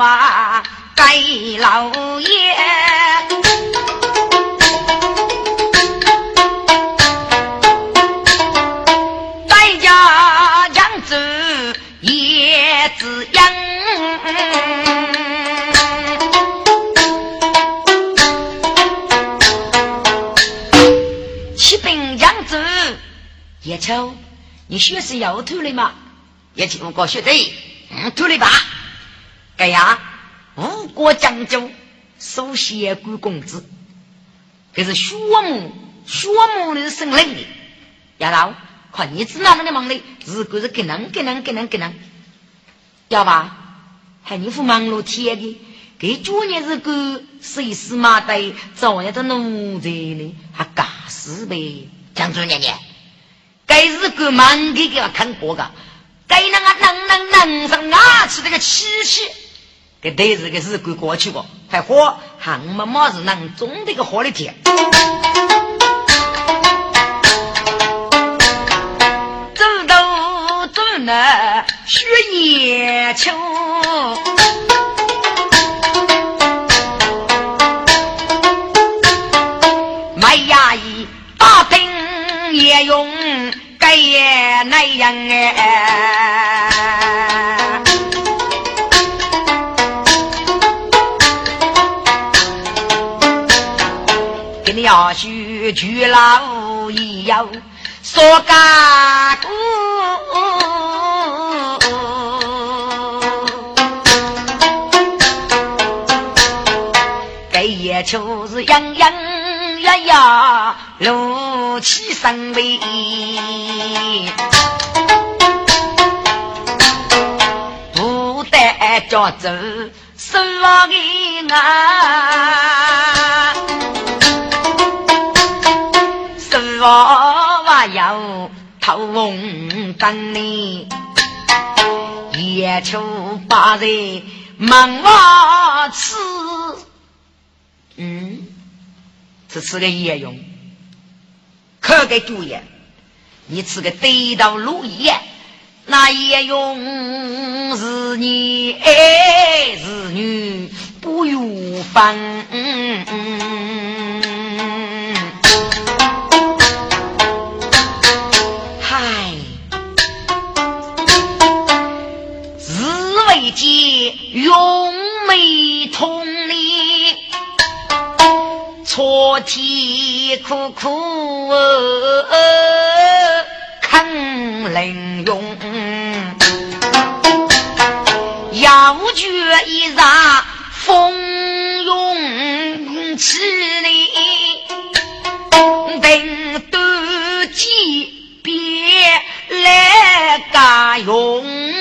娃该老爷。在家养子也子养，起兵养子叶秋，你学是要吐了吗？叶秋，我学对，嗯，吐了吧？哎呀，吴国将军首先官公子，这是薛母薛母的生灵的，丫头。看你知哪能的忙嘞？如果是给能给能给能给能，要吧？还你副忙碌天的，给九年是个谁死马的，早年的奴才呢？还干死呗？江主娘娘，该是个忙给给看过个，该那个能能能上哪去这个气气？给对日个日子过去过，还活还么么是能中这个好的天。那雪夜秋，卖衙役打兵也用该也那样哎，给你要许去老一样。说干股，这也就是洋洋呀呀，怒气生威，不得叫走失望的啊，失望。要偷红灯呢，夜秋把人忙我吃，嗯，这是个夜用，可给主爷，你吃个地道路夜，那夜用是你儿是女不用分。嗯嗯永美同里，错体苦苦肯能用，要决一杀风涌起里，等得几别来家用。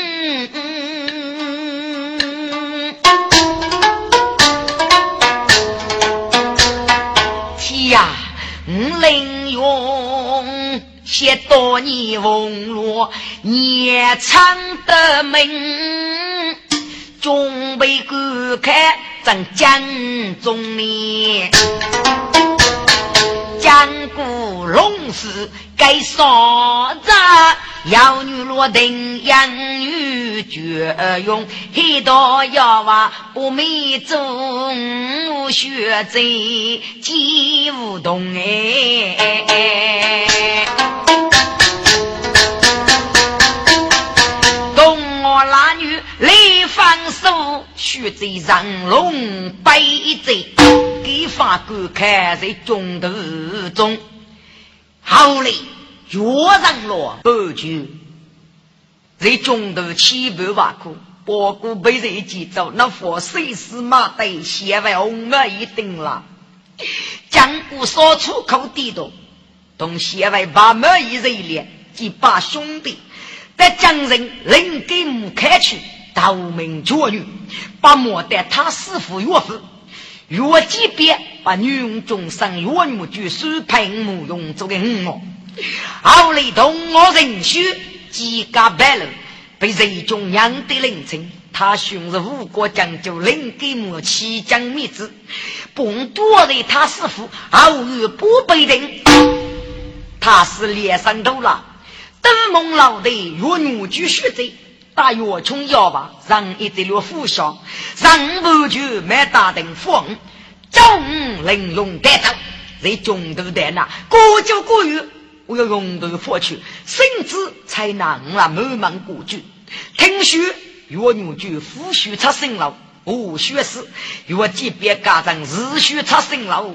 林用写多年风落，年长的门，准备观看正江中呢。江古龙是该啥子？妖女落定养女绝用，很多妖娃不美中学在几无动哎。东我那女来放手，学在上龙背在，给法官看在中途中，好嘞。越上了半句，在中途起步挖苦，包括被人记走，那佛谁是马队，写完红了一定了。江古说出口低头，同写完把门一人脸，几把兄弟在江人领给母开去，逃命绝女，把莫得他师傅岳父。岳几别把女佣终生岳母就收配母用做个五毛。后来同我人兄几家败了，被贼中养的凌晨，他兄是吴国将军，领给母七将灭子，不多的他师傅后日不被人，他是脸上头了，登蒙老的岳女举血贼，打药穷药吧，让一滴落负伤，让不就没打定风，中玲珑带走，在中途的那过就过于，我要用头佛去，甚至才能啊慢慢过去。听说岳牛就夫婿出生了，无学士，若级别家长日须出生了。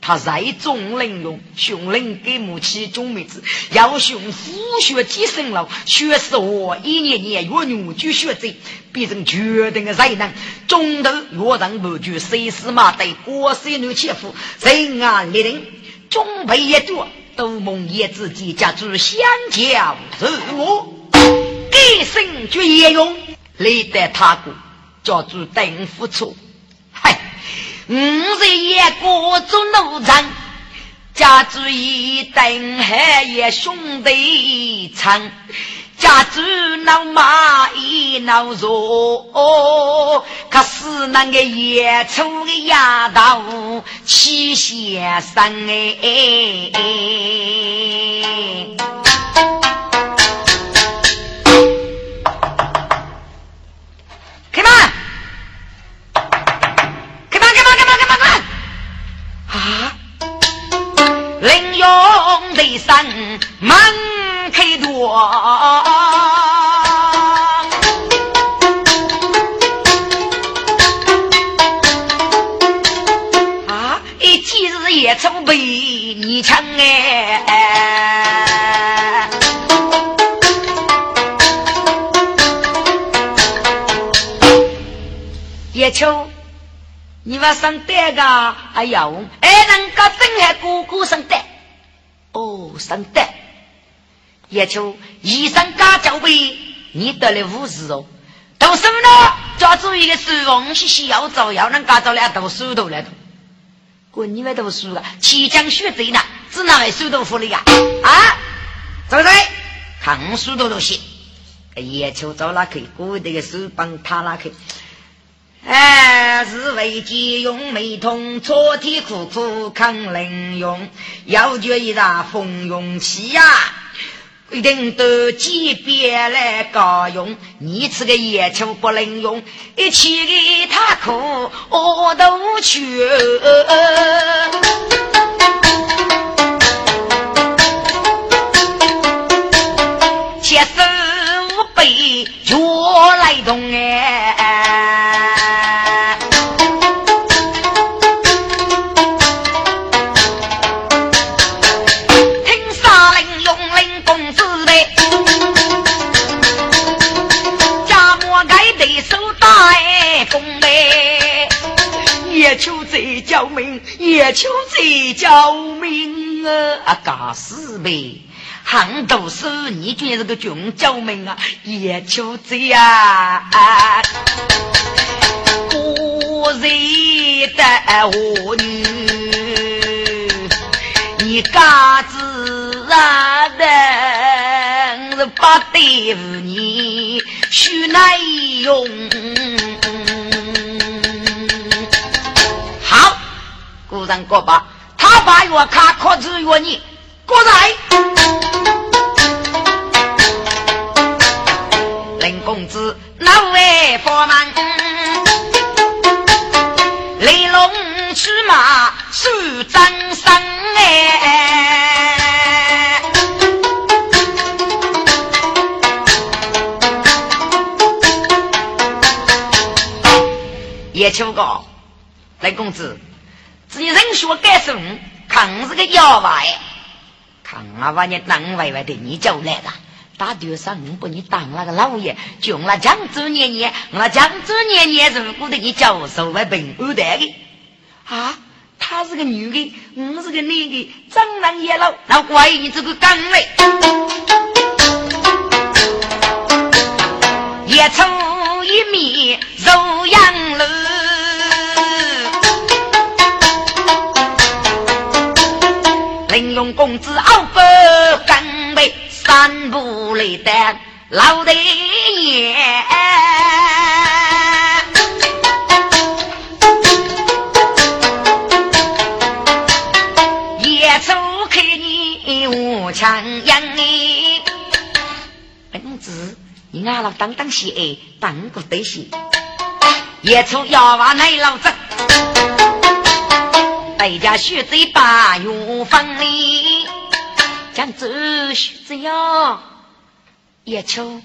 他在中领用，雄领给母亲中妹子，要雄夫学几生了，学是我一年年越牛就学者，变成决定的才能。中头越人不惧，谁是马对国谁女切腹，人安立定，中辈一多，都梦叶自己家住相交日我，一生绝也用，累得他国叫做等付出。五日夜过做奴才，家住一等海也兄弟长，家住老马一老弱，可是那个野粗的丫头七先生哎，开门，开门，开门，开门，开门，啊！林勇的三门。啊一今日也曾被你抢哎！叶秋，你把上单个哎呀，哎，人家真还哥哥上单。哦，生的，叶秋医生家教备，你得了五十哦。读书呢，抓住一个书房，嘻嘻要走，要能干着了读书都来读。滚，你们读书了，齐江学贼呢，只拿来书豆腐的呀？啊，对不对？看书都都行。叶秋走哪去？古代的书帮他哪去？哎，是为借用美通，搓体苦苦抗冷用，要觉一打风用气呀，一定得级别来高用。你这个野球不能用，一起给他苦我都去。救命，也求贼救命啊！啊，嘎死呗！杭州市，你居然是个穷救命啊！也求贼啊！我认得我女，你嘎子啊的，是不对付你，许难用。人过吧，他把月卡可知约你，过来。林公子，哪位佛门？雷龙驱马是张生哎，叶秋高，雷公子。你人学该生，看是个妖怪，看啊把你当歪歪的，你就来了。大丢上我把你当那个老爷，就那江州年年，我江州年年如果的你教授为平安的。啊，她是个女的，我是个男的，长男也老，那怪你这个岗位，一出一面如呀林用公子傲不干杯，三步来的老爹爷，也走开你无强养你，公子你俺老当当些哎，当个对些。夜出要娃奶老子，大家学嘴巴用锋利，讲走学子要夜出，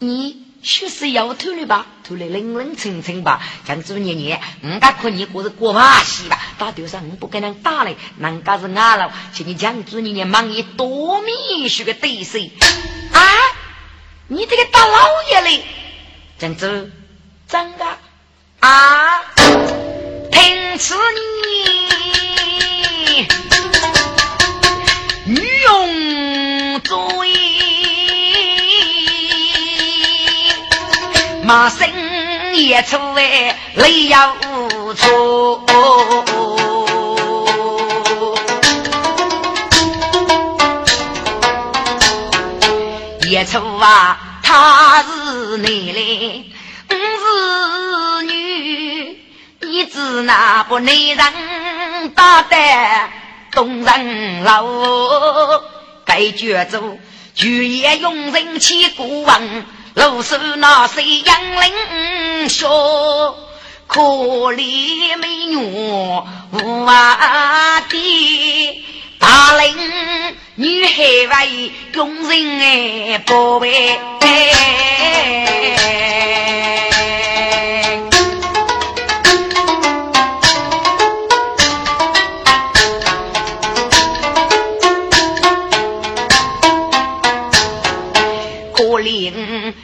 你学是要偷了吧？偷了冷冷清清吧？讲子年年，人家可你过是过把戏吧？打头上我不跟人打嘞，人家是俺老，请你讲子年年忙一多米学个对手啊！你这个大老爷嘞，讲子。真的啊，听此你女用嘴，马声也出来泪要出，也出啊，他是你嘞。是那不男人打得动人老，该绝走，举也用人气过往，露手那谁杨凌说，可怜美女无啊的，大龄女孩为用人哎宝贝。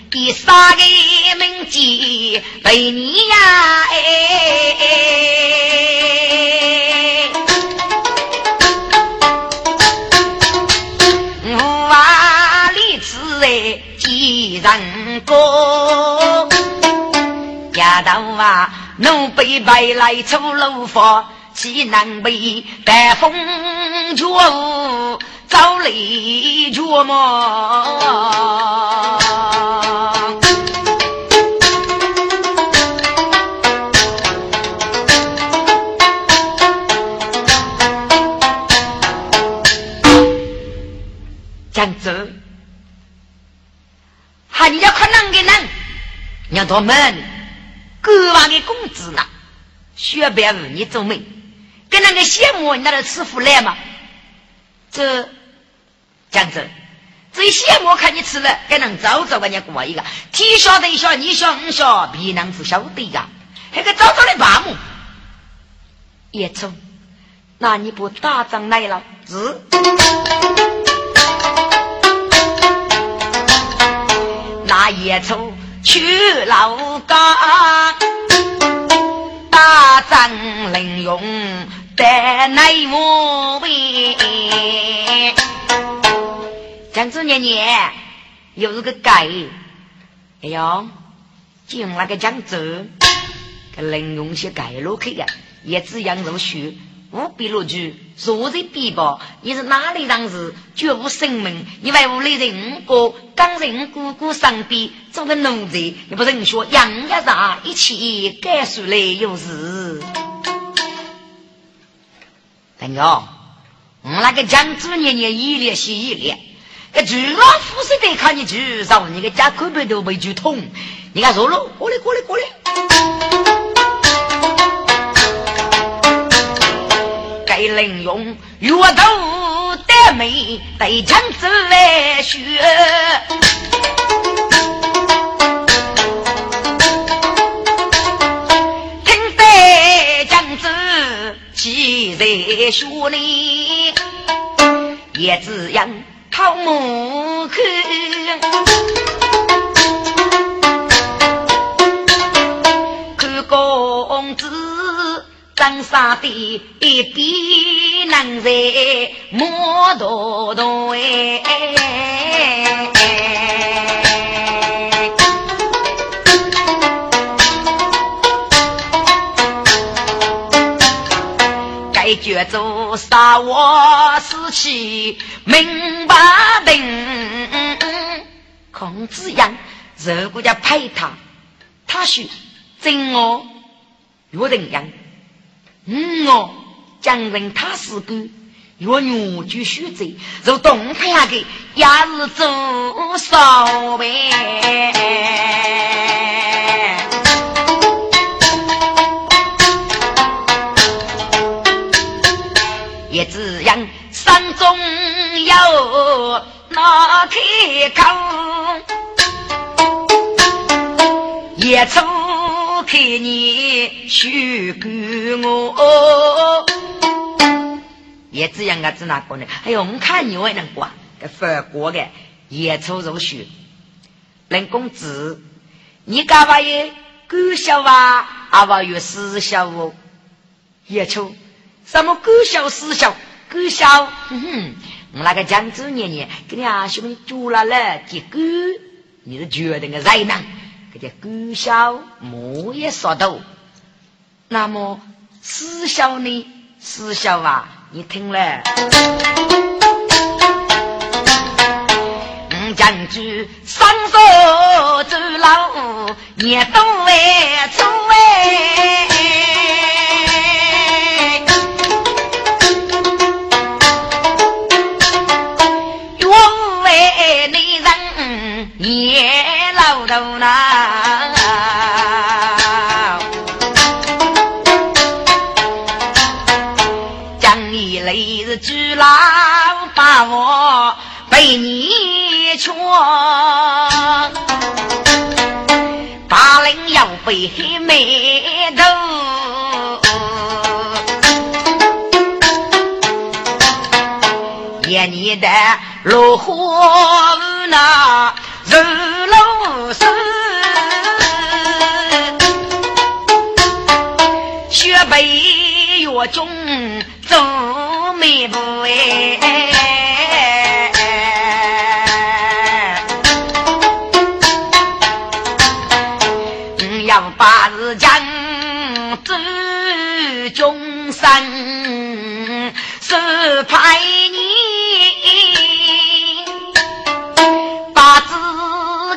第三个名妓被你呀，哎，我啊立志哎几人过，丫头啊，奴被白来出楼房，岂能被带风脚舞，早离脚么？江州，还你要看哪个人？要他们国王的公子呢？学别妇你做媒，跟那个羡慕你那个师傅来嘛？这江州，这羡慕看你吃了，该能早早给你过一个，天晓得晓，你晓我晓，别人是晓得呀。那个早早的爸母，叶冲，那你不打仗来了？是。那夜出去老家，打仗领用得内务兵。江子年年又是个改，哎呦，就用那个江子，给领用些改路去呀，也只养入学。无比落去，坐在边旁，你是哪里人士？绝无生命。因为屋里人哥刚人姑姑身边，做个奴才，你不认说养一啥一起该出来有事。等哟，我那个江主年年一列是一列，个巨老虎是得看你去，让你个家口背都被锯痛。你看说了，过来过来过来。林用月头得美，对枪子来学，听得枪子气在胸里，也只样讨母看，看公子。长沙的一笔能在莫多多哎，该觉着杀我气明白定，孔子样如果要陪他，他说真我有人样。嗯哦，将人他是个若女就须走，如东派的也是做少呗。样山中有那开口，也出看你许给我。也这样啊，子哪个呢？哎呦，我看你还能管，给法国的也出入学，人工子，你干嘛也搞笑啊？阿娃有私校哦，也出什么搞笑私校？搞笑，哼哼，我那个江州年年给你阿兄弟煮了了几个，你是绝对个热闹？给这搞笑莫也说到，那么私校呢？私校啊？你听嘞，五将军双手走老，也都外出哎，人要背黑眉头，眼里的落花那如露水，雪白月中走。没不哎，要把日将走中山，是派你八字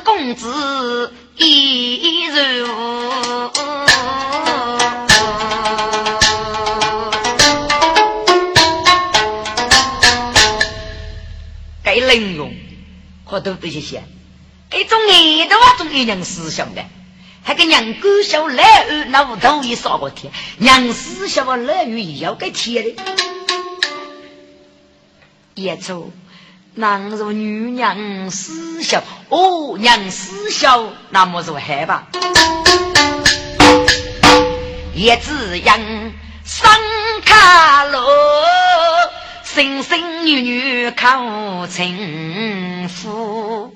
公子一入。能用，可都这些些，一种爱的话，种一娘思想的，还跟娘狗小来儿那屋头也烧过天，娘思想我来儿也要给贴的。也走，男如女娘思想，哦，娘思想那么是害怕，也只养三卡罗。生生女女靠情夫，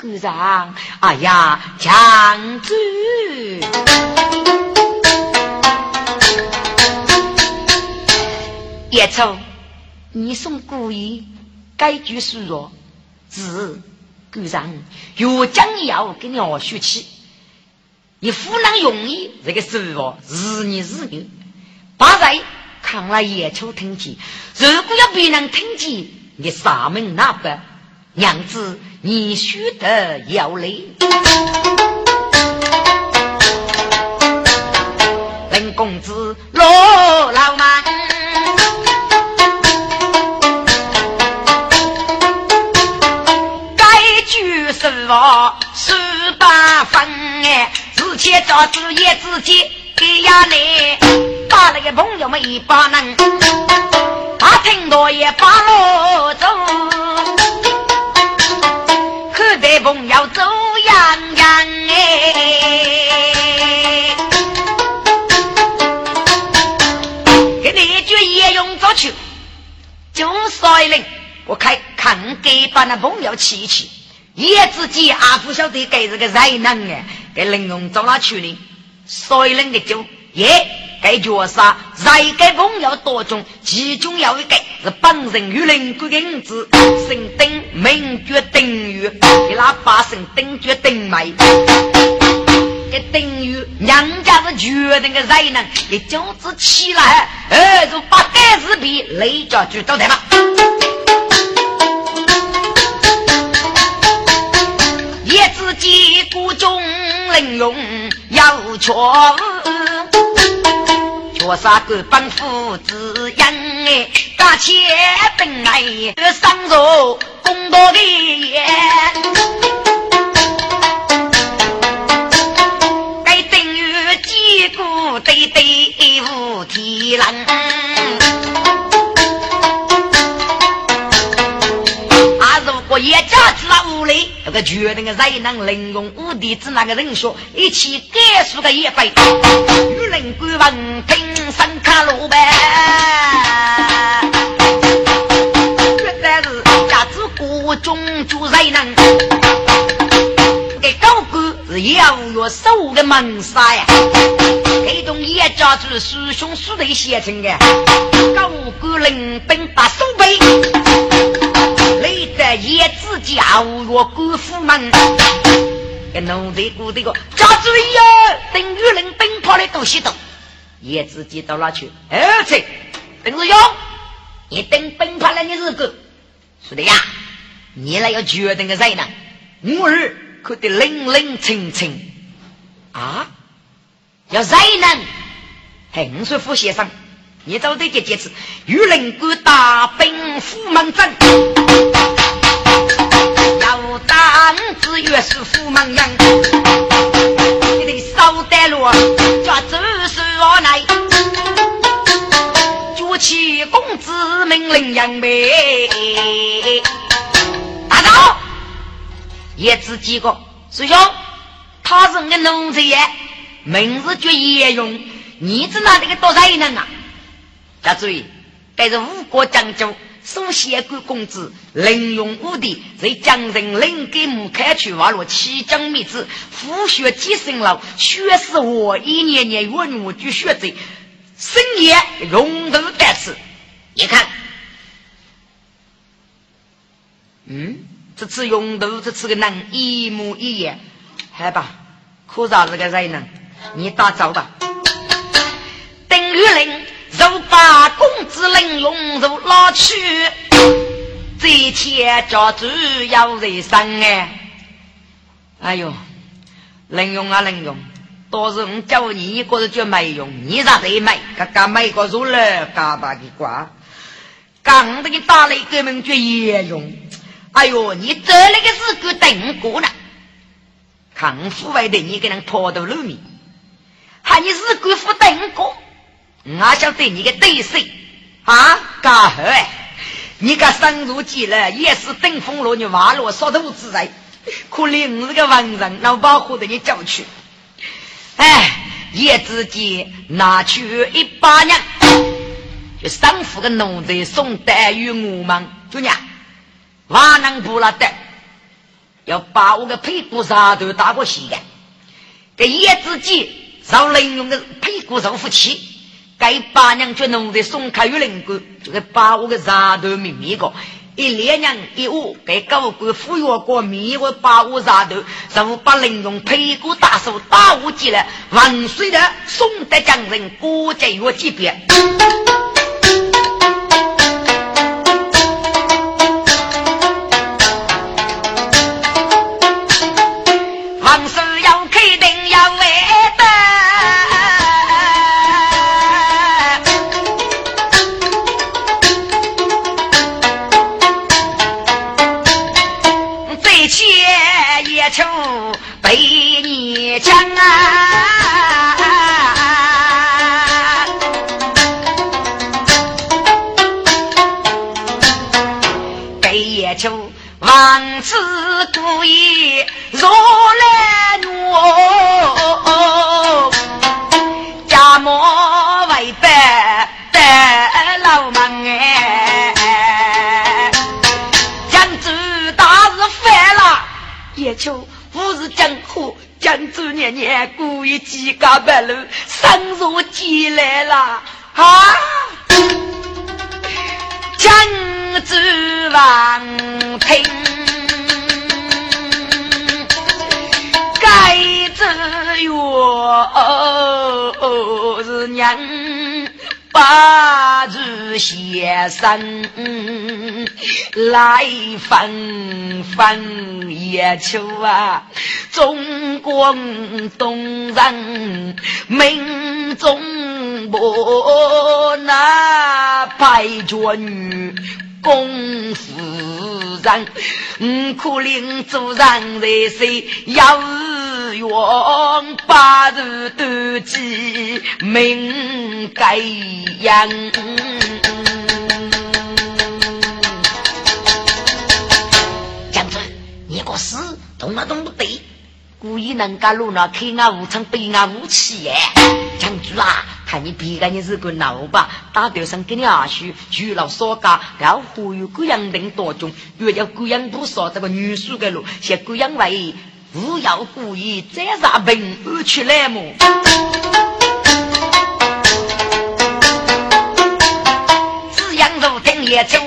鼓掌！哎呀，强子，叶冲，你送故意，该句说弱，是鼓掌。越讲要给你学学气，你湖南容易这个说法，是你是女，八在。看了野兔听见，如果要别人听见，你上门那般，娘子你须得要来。林公子罗老马，该句实话十八分哎，自且照子也自己给呀你。把那个朋友们一把人，他听到也把我走，可得朋友走洋洋哎，给你一句也用着去，就率领我开看给把那朋友气气，也自己阿不晓得给这个灾难哎，给林用找哪去呢？率领的就也。该角色在该朋友多中，其中有一个是本人与邻国的儿子，姓丁，名叫丁玉，给他把姓丁叫丁梅。这丁玉娘家是绝定的才能，一脚子起来，儿子把盖子皮雷家就倒台嘛。也自己谷中能用要错。我杀个帮夫子英？哎，大且本来上着公道的眼，该等于几股对对无天人。啊，如果一家子那屋里。那个决定的才能利用五弟子那个人说，一起改数个一百，与人官文凭上卡路呗。我中就才能。给高官是要月守的门杀呀！这种叶家子师兄师弟写成的？高官领兵把守备，累得叶子家月官府门，给奴才姑这个家子呀，等于领兵跑的东西东，叶子接到哪去？而且邓子勇，你等奔跑了你是个是的呀。你那要决定个谁呢？我儿可得冷冷清清啊！要谁呢？横水副先生，你找对这几次，与人官大兵府门阵，子越是府门人，你得少带路，抓走是我来，举起公子命令杨梅。叶子几个师兄，他是我的奴才，名字叫叶勇。你知道这个多少人啊？大注意，这是吴国将军宋贤贵公子凌勇武的，在江城领给木开去挖了七江米子，复学几生了，学是我一年年远我就学着，深夜用头在此，你看，嗯。这次用度，这次个人一模一样，好吧？可啥子个人呢？你打招吧。邓玉林就把公子林用如拉去，这天家主要人生哎。哎呦，林用啊林用，都是我教你一个人就没用，你咋得买？刚刚没个入了，嘎巴的瓜，刚给打了一个名叫叶用。哎呦，你这那个是个等过呢？看府外的你给人拖到路面，喊你是个副等过，我晓得你的对手啊！干好哎，你个生如鸡了，也是登峰落你挖了烧头之人，可怜我这个文人，老保护的你叫去。哎，叶子鸡拿去一把娘，就生父的奴才送带与我们，姑娘。瓦能不拉的，要把我的屁股上头打过血的，给叶子鸡让人用的屁股上夫妻，该八娘却弄得松开玉林官，就该把我的舌头秘密个，一连娘一屋给高官抚养过，迷我把我舌头，然后把人用屁股打手打我进来，万岁的宋德将人过节月级别。出王子故意如来诺，家母为白白老忙哎，江州大事犯了，叶秋不是江湖，江州年年故意几家半露生如鸡来了啊，江。州王平，该子哟是娘八日先生来分分也求啊，中国东人命中不那派绝女。公夫人，嗯，苦领主人在谁？要用八日斗鸡命该样。将军，你个死，动那动不对。故意能干路那开俺武昌背俺武器耶，将军啊！看你别个你是个老吧，打头上给你阿叔娶了少家，要忽悠贵阳人多种，越要贵阳不少这个女婿的路，像贵阳为不要故意再杀病而去来么？只养如听也走，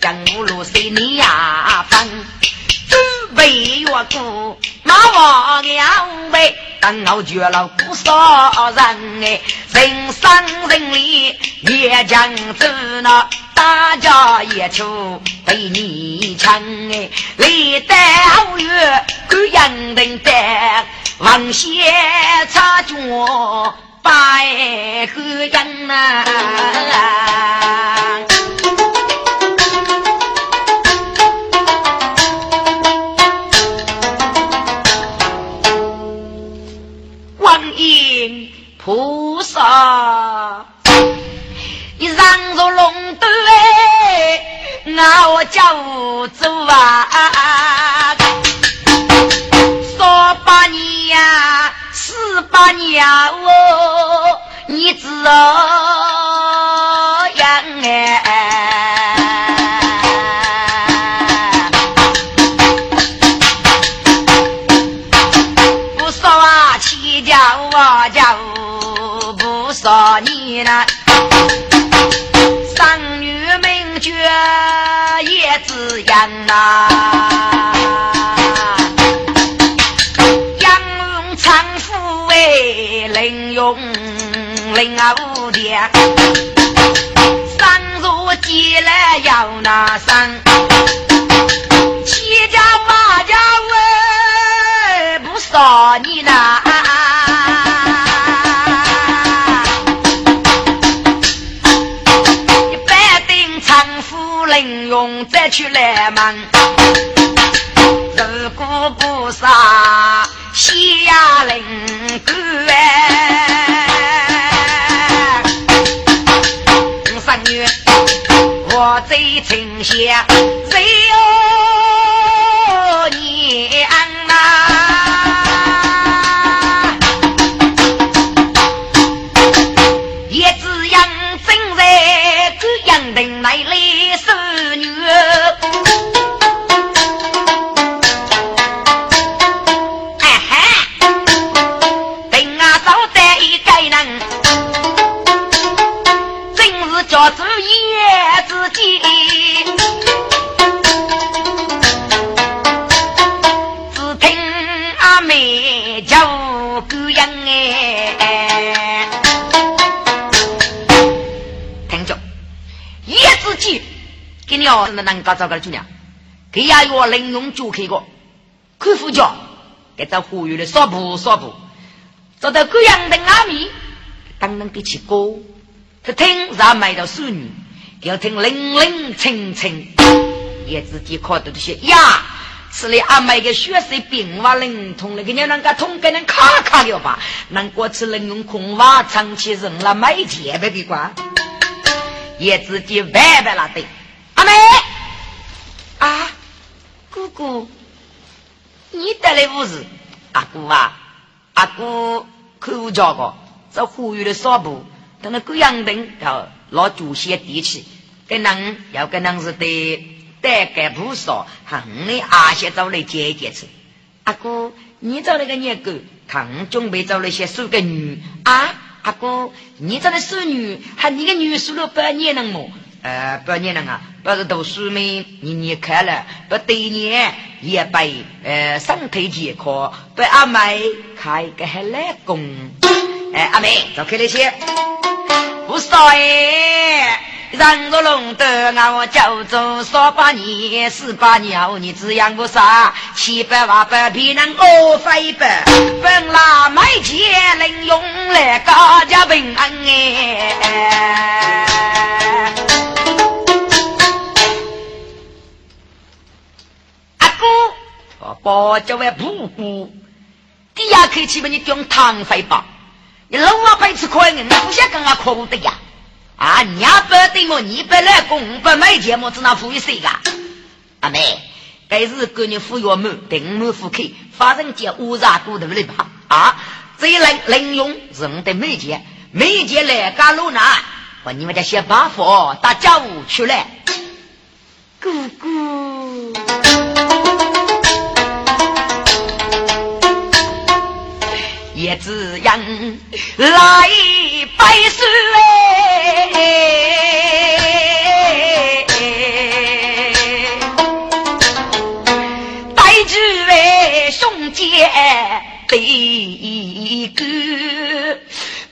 江湖路随你呀分，准备越过马王两位。当老绝了不少人哎，人生人里也将走那大家也求被你抢哎，历代后月各样人的王谢插脚百合样啊。菩萨，你上着龙头哎，我叫走啊！说把你呀，死把你呀，哦你知哦用领啊无点，生如鸡来要那生，七家八家喂不少你呐。用再去来忙，如果不杀西亚灵城要是能搞找个姑娘，给呀要领用就开个，看副教，给这忽悠的少不少不，找到各样的阿弥，当然给起歌，他听让买到淑女，要听零零清清，也自己看到这些呀，是来阿妹的血色病话灵通，那个人那个通给人卡卡了吧？难过吃能用空话长期人了买钱的给瓜，也自己白白了的。阿妹，姑姑，你带来物事？阿姑啊，阿姑看我家个，这呼吁的少布，等那贵阳灯要老祖先地气，跟人要跟人是得带个不少，喊你阿些找来接接吃。阿姑，你找那个年狗，看我准备找那些数个女啊？阿姑，你找那数女，喊你个女数了半年了么？呃，半年了啊，不是读书没？你你看了，不对年也被呃身体健康，被阿妹开个还来工。哎，阿妹，走开那些，不少哎。人若龙德，我叫做三百年、四八年后，你只养个啥？七百万百皮能饿飞百，本来没钱能用来高家平安哎。阿哥，我包这位姑姑，第二口气把你装汤飞吧？你老王白吃亏，你不想跟我哭的呀。啊，你也不对么？你不来工，不买钱么？只能付一谁个？阿妹，该是给你付药么？定么付客，反正叫乌纱骨头了吧。啊，这一能能用是我的美钱，美钱来干路呢？我你们家想办法打家务去了，姑姑。也只养来百岁，带住为兄姐的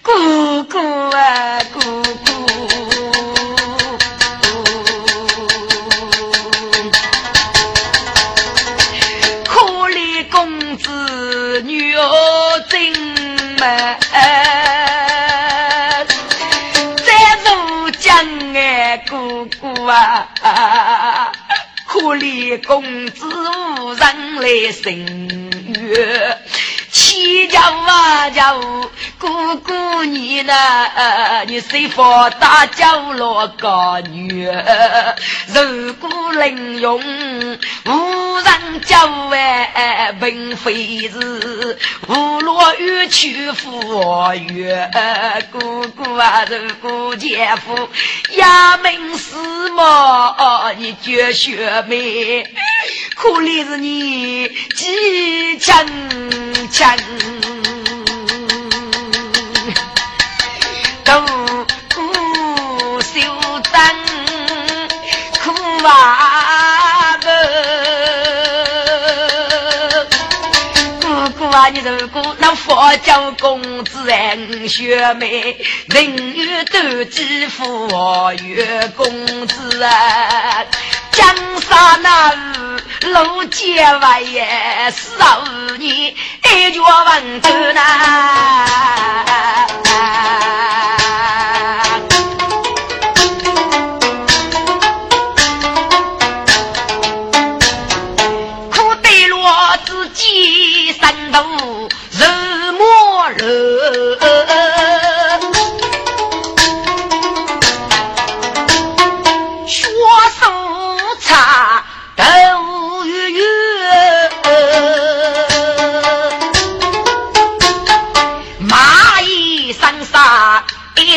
哥哥啊哥可怜公子无人来寻月。七家万家五姑姑你呢？你谁放大角落个女？如果能用无人教哎，并非是无落雨去赴约。姑姑啊，如果姐夫衙门司马，你绝学妹，可怜是你几强强。都不修真，苦啊你如果能佛教公子人学妹，人缘都几副月公子啊！江山那路结外也少你一脚稳住呐。苦对落自己三头日磨热。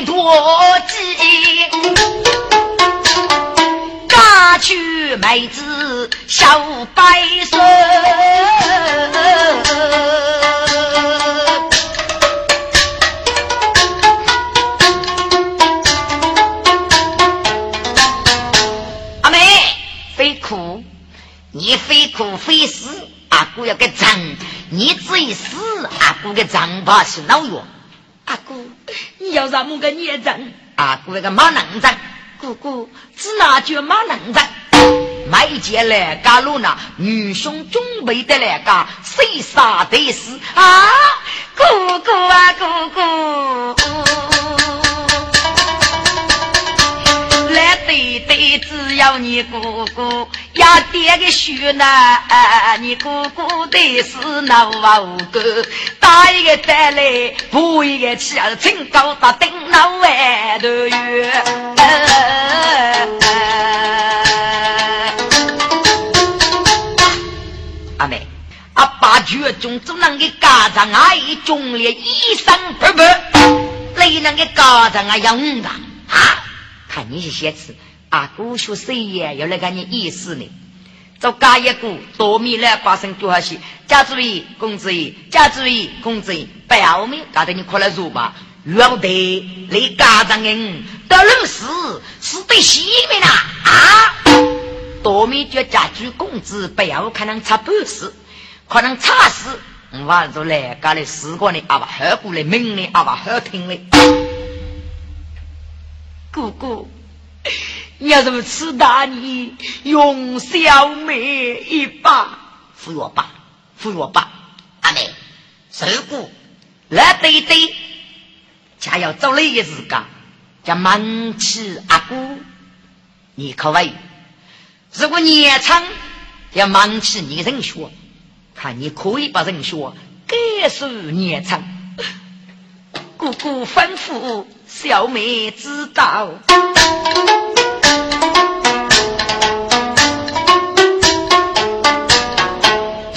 多金，嫁娶妹子小白蛇。姑要给脏，你至于死，阿姑给脏吧是老药。阿姑，你要什么个孽障？阿姑那个马能长，姑姑只拿句马能长，买件来家路呢，女兄准备的来嘎谁杀得死啊？姑姑啊，姑姑。只要你姑姑压爹个血呢，你姑姑的是那五个，打一个再来，补一个气儿，清高大顶那外头月。阿妹，阿爸绝中只能给家长阿姨中烈一生不不，你能给家长啊养大啊？看你是写词，啊姑说谁也要来看你意思呢？做家一个多米来发生多少事？家主意，公子意，家主意，公子意，不要命，搞得你快来说吧。要得，你家长人得人死，死得西面呐啊！多米叫家主公子，不要可能差半死，可能差死，我说来，家里死过呢，阿爸好过来，命呢，阿爸好听嘞。姑姑，要怎么吃大你用小妹一把？扶我爸，扶我爸，阿妹，如果来对对，家要走了一时间，叫忙起阿姑，你可为？如果年长，要忙起你人学，看你可以把人学改属年长。姑姑吩咐，小妹知道。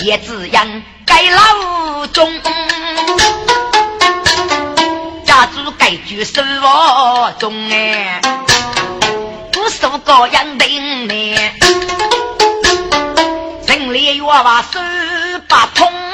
也只养该老中，家主该居生活中哎，不受高阳的面，人力越话手把通。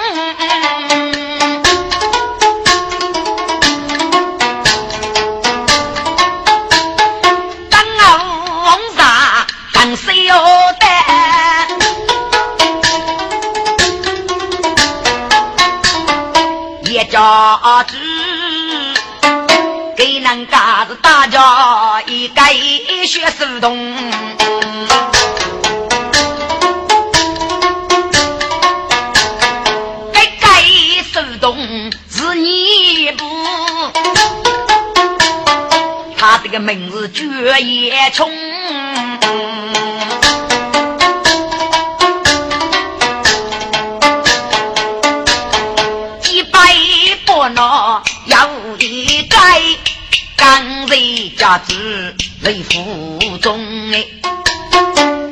学苏东，该该手动是你不？他这个名字绝也冲。那有一个刚在家子为府中哎，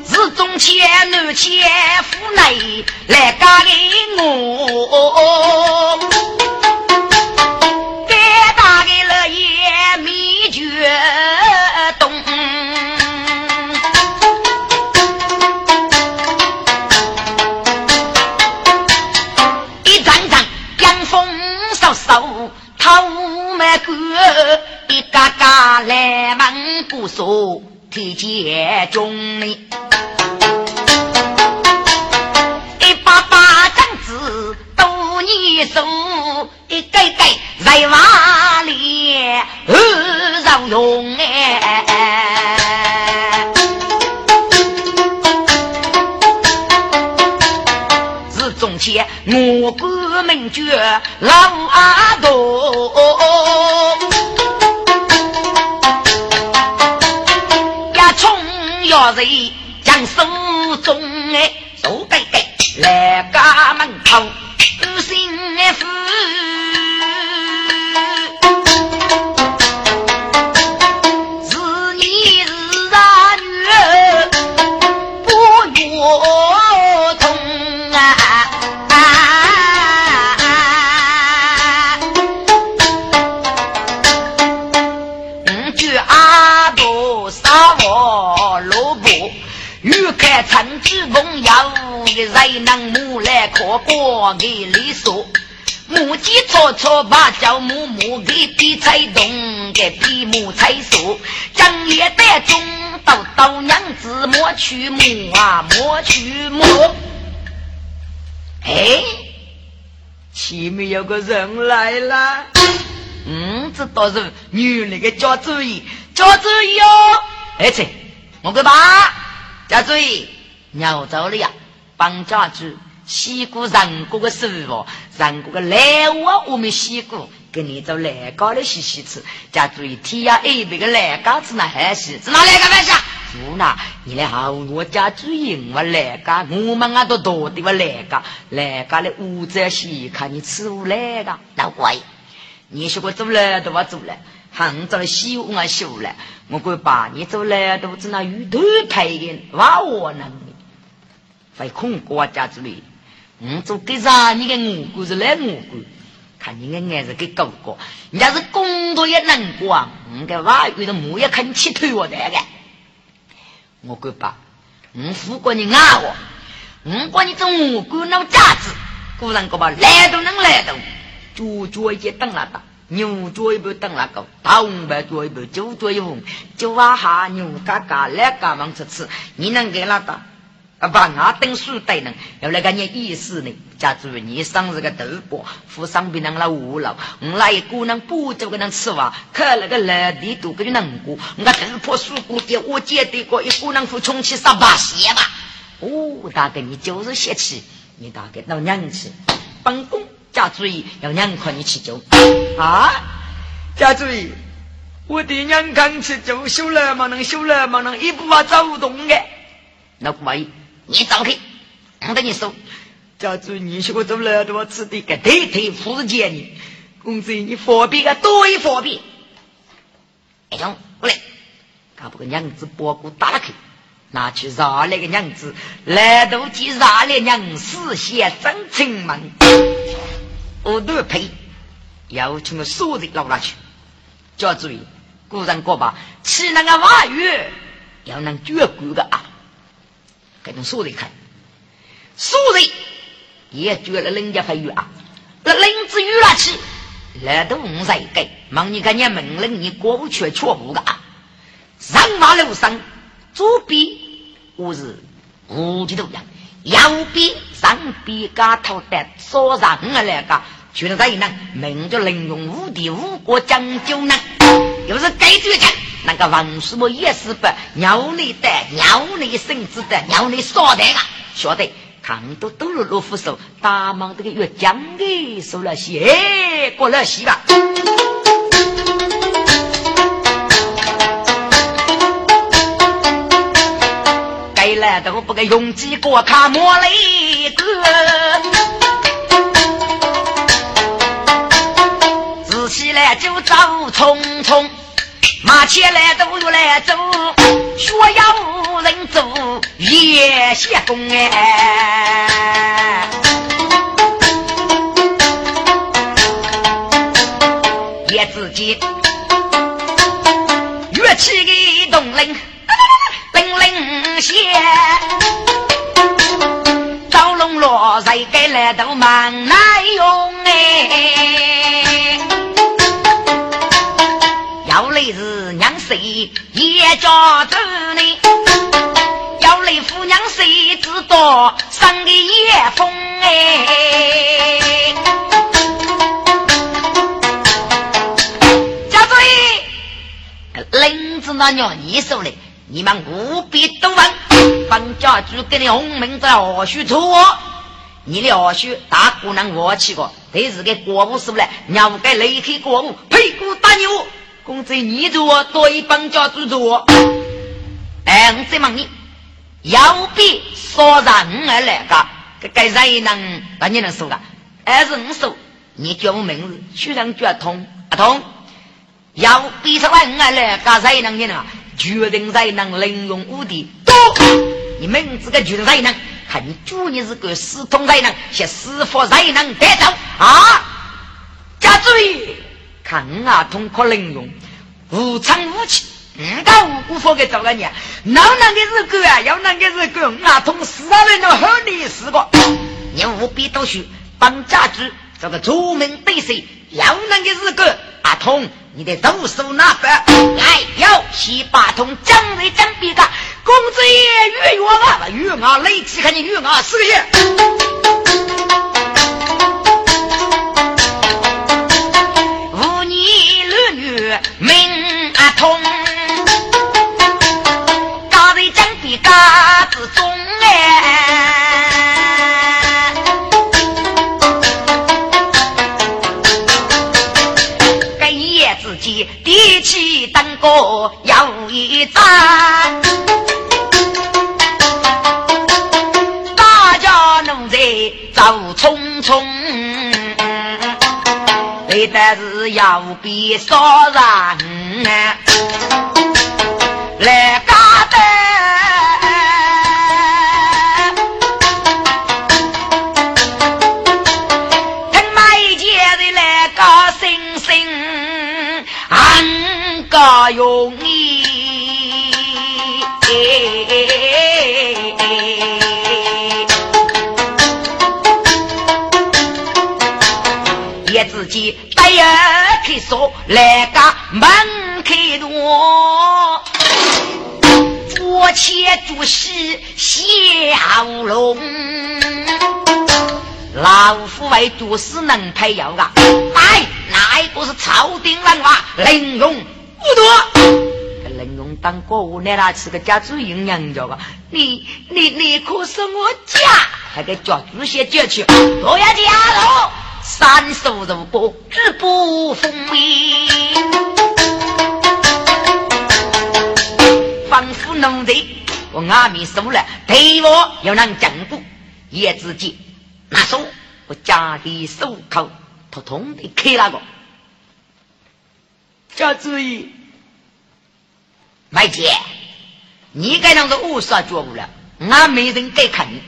是中前男前夫内来嫁给我，该打给了也秘诀。一嘎嘎来问不说，提前中呢。一把把掌子都你手，一个个在瓦里二上用哎。是中间我国名角老阿多。要人将手中哎，手盖盖来家门口，过给里说？母鸡错错把叫母母给比才动，给比母才说。正月带中到到娘子莫去母啊莫去母。哎，前面有个人来了。嗯，这倒是女人的叫注意，叫注意哦。哎切，我个爸叫注意，要走了呀。帮家主洗过人过的师傅，人过的来我我们洗过，跟你走来高的洗洗吃。家主一天呀，一百个来嘎子那还洗，是哪来个玩笑？不那，你来好我家主赢我来嘎，我们啊都多的我来嘎，来嘎的屋子洗，看你吃不来嘎，老怪，你说我走来都我走了，杭州的洗我啊修了，我会把你走来都子那鱼头拍的，哇我能。在空国家之内，嗯，做给啥？你个五姑是来五姑，看你个眼是给高高，人家是工作也能过啊，你个娃有的木也肯起头我的个，我管爸，我富过你爱我，我管你做五姑那架子，古人个吧来都能来都，猪脚一蹬了打，牛脚一不蹬了高，大红白脚一不就脚一红，就娃哈牛嘎嘎来嘎忙吃吃，你能给那打？把俺等书带呢，要来个念意思呢。家主你生日个头包，扶上边人来五楼，我那一姑娘不就个能吃哇？可那个老地都跟能过，我豆包输过的，我记得过一个人扶充气十八鞋吧。哦，大哥你就是泄气，你大概老娘去，本宫家主要娘看你去救啊，家主我的娘刚去救修了嘛，能修了嘛，能一步啊走不动的。那不满意，你走开，我等你说。家主，你说我走了多吃的个腿腿福建呢？公子，你方便个多一方便。哎，中过来，把不个娘子包裹打了开，拿去杀那个娘子，来都去杀了娘死先真情门。我都赔！要从个锁子捞下去。家主，古人过吧，吃那个话语要能绝骨的啊！给种锁子看，锁子。也觉得人家飞远啊，那林子远了去，那都五十个，忙你看你门人，你过不去，却不个。上马路上，左边我是五级头样，右边上边嘎头的说上啊那个，觉得这人名叫凌用无敌五国将军呢，又是该局长，那个王师傅也是不鸟你的，鸟你身子的，鸟你说的啊，晓得。看都都了罗夫手，大忙这个越江的收了些，过了西吧。该来都不该用几个卡莫雷个，自起来就走匆匆。马起来都又来走，学要人走也歇工哎，也自己乐器的动铃，铃铃响，招龙落在该来都忙难家走呢？要来夫娘谁知道生的夜风哎？家主，林子那鸟你说嘞，你们务必都问，帮家主给你红名在何须出？你的何须大姑娘我去过，这是个国务事务嘞，娘该离开国务，屁股打牛。公子，你做多一帮家主做，哎，我再问你，要比说让我来个，这个谁能把你能说个？还是我说，你叫我名字，居然叫通阿通，要比上来我来个谁能你呢？决定谁能玲珑无敌多？你名字个决定谁能？看你主你是个死通谁能？写师傅谁能得走啊？加注意。看啊，通可能用无常无气，五到五无法给找个你，哪能的是狗啊？要能的是狗，啊，通四大人都好你四个，你务必都去帮家主这个出门对手，要能的是狗，阿通你得动手拿法，来，要七八通将人将别个，公子爷越我啊，与我雷起看你与我四个通，高人讲的嘎子中哎，跟叶子鸡提起登高要一盏，大家奴才走匆匆。但是要比少人来干的，听每件的来个星星，俺个容易。也自己带儿去说来个门开多，做切做戏小龙。老夫为做事能配要啊！哎，哪一个是朝廷人话？林勇不多。林勇当过我奶奶是个家主营养着吧？你你你可是我家，还给叫主先叫去，我要加入三手如波，日不风雨，仿佛农贼，我阿弥输了，对我要能进步，也自己。那手我家里手口通通的开那个，家主意，麦姐，你该让个五杀觉悟了，俺没人该看你，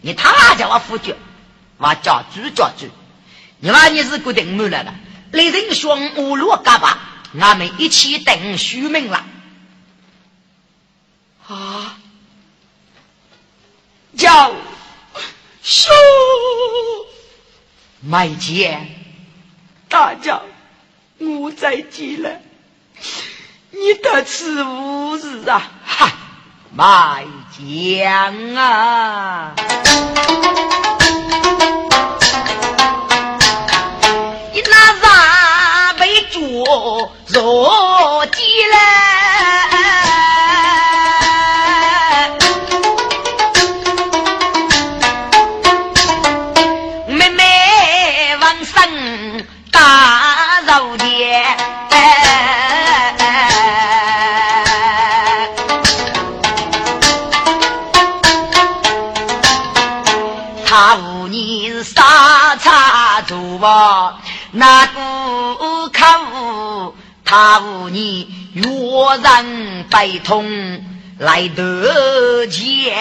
你他叫我夫爵，我叫主叫主，你妈你是固定没来了，雷人双五路嘎巴，俺们一起等续命了，啊，叫。说，麦姐，大家，我再见了。你得此无日啊！哈，麦将啊，捉若急那个口，他无你越人悲痛来得见，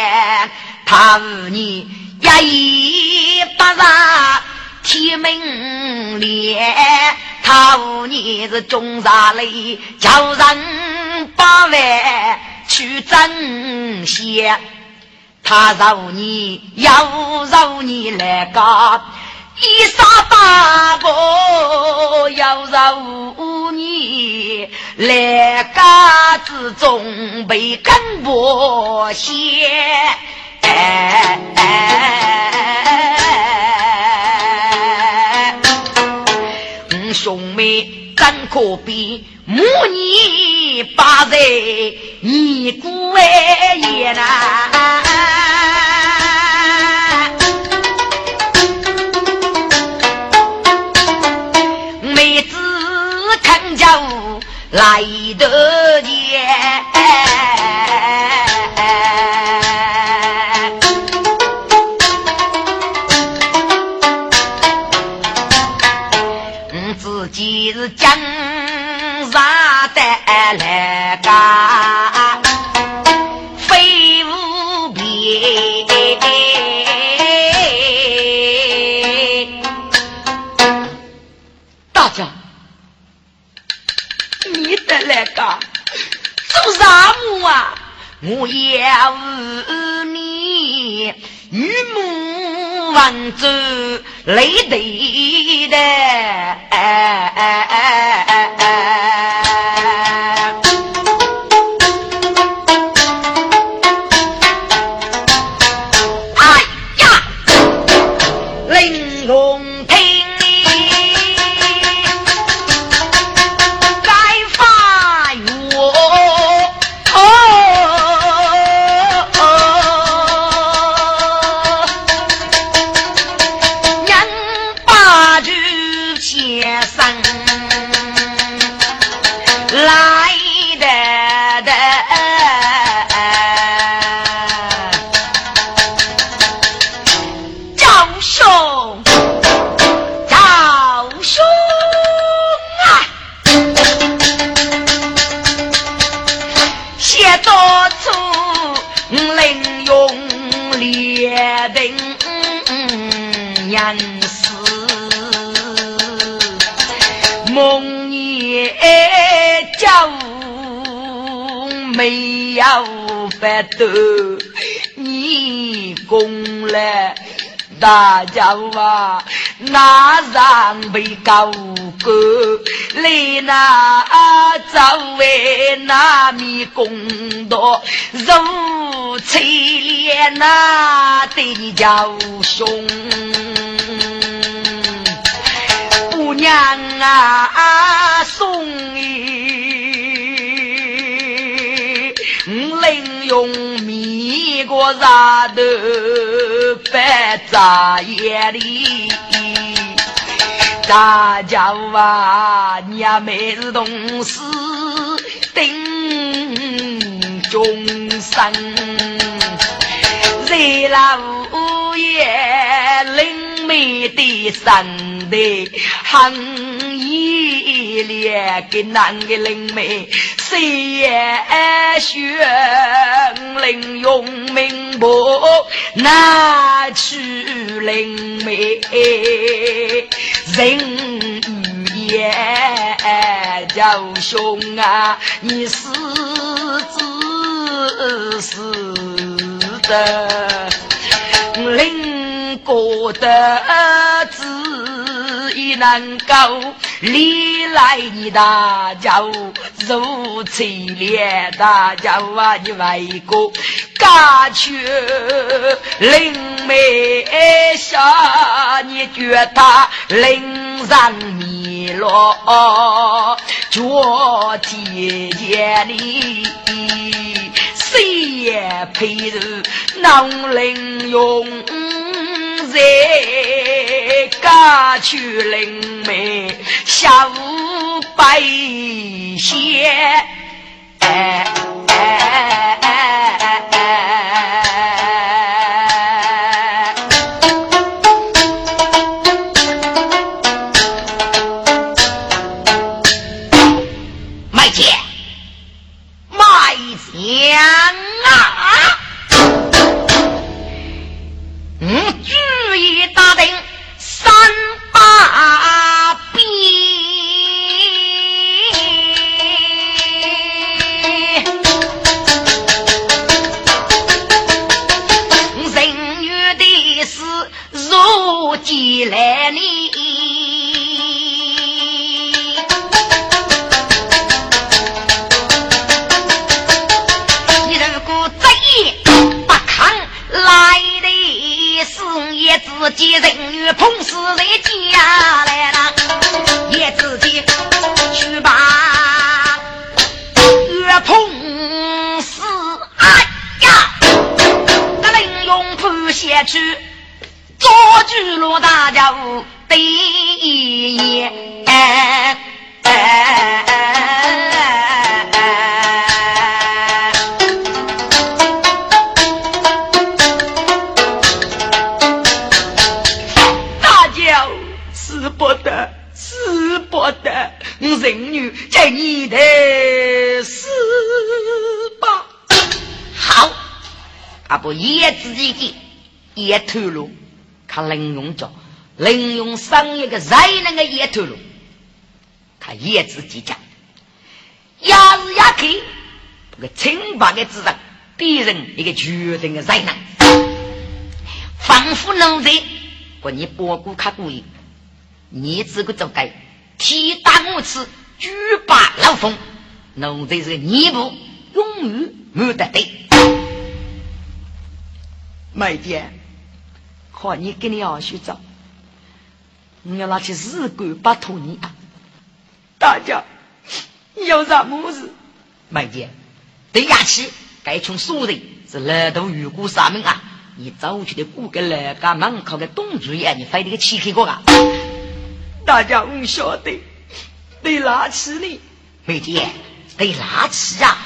他无你一不让天明亮，他无年是中杀里叫人把万去争先，他饶你要饶你来个。一杀八个要饶你，来个之中被根剥先。兄妹怎可比母女？把在尼姑庵也难，妹子看家来得难。你是江山的来个飞物兵？大家，你的那个做啥母啊？我也是你，女母万祖雷的。的。得你功来，大家话那上被高歌，来那周围那米公道，如翠莲那对你叫兄。娘啊送我领用米国茶头摆在眼里。大家啊，娘妹子同事定终生，热老爷灵美的身体，很依恋给男的灵美，谁也学灵用名簿拿去灵美。人语言叫兄啊，你是子是的，领过的子也能够。历来你大家如此烈，大家啊，你为个家去灵美下，你觉得灵上迷落，脚天见里，谁也配得能灵用？在家去灵媒下午拜谢，哎哎哎哎！卖钱，卖钱看林用着林用生一个才能个也透露，他也自己讲，压是压开，这个清白的智商，别人一个决定的才能，仿佛能在过你波谷卡故意，你这个做该。提大木刺，举把老风，奴才是你不永远没得对。妹姐，看你跟你二叔走，你要拿起日干巴托你啊！大家有啥么事？妹姐，对下去该从苏人是来到雨谷上门啊！你早去的过个来家门口的东主爷，你非得个气开过啊！大家不晓得，得拉起呢，妹姐，得拉起啊！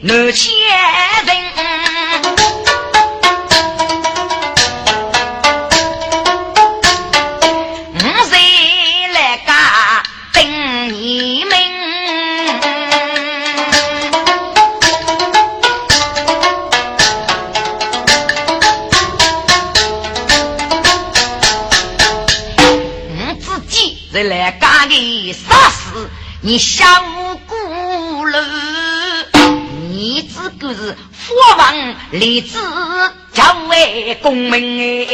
南千人。再来干个啥事？你想就是佛王立志叫为功名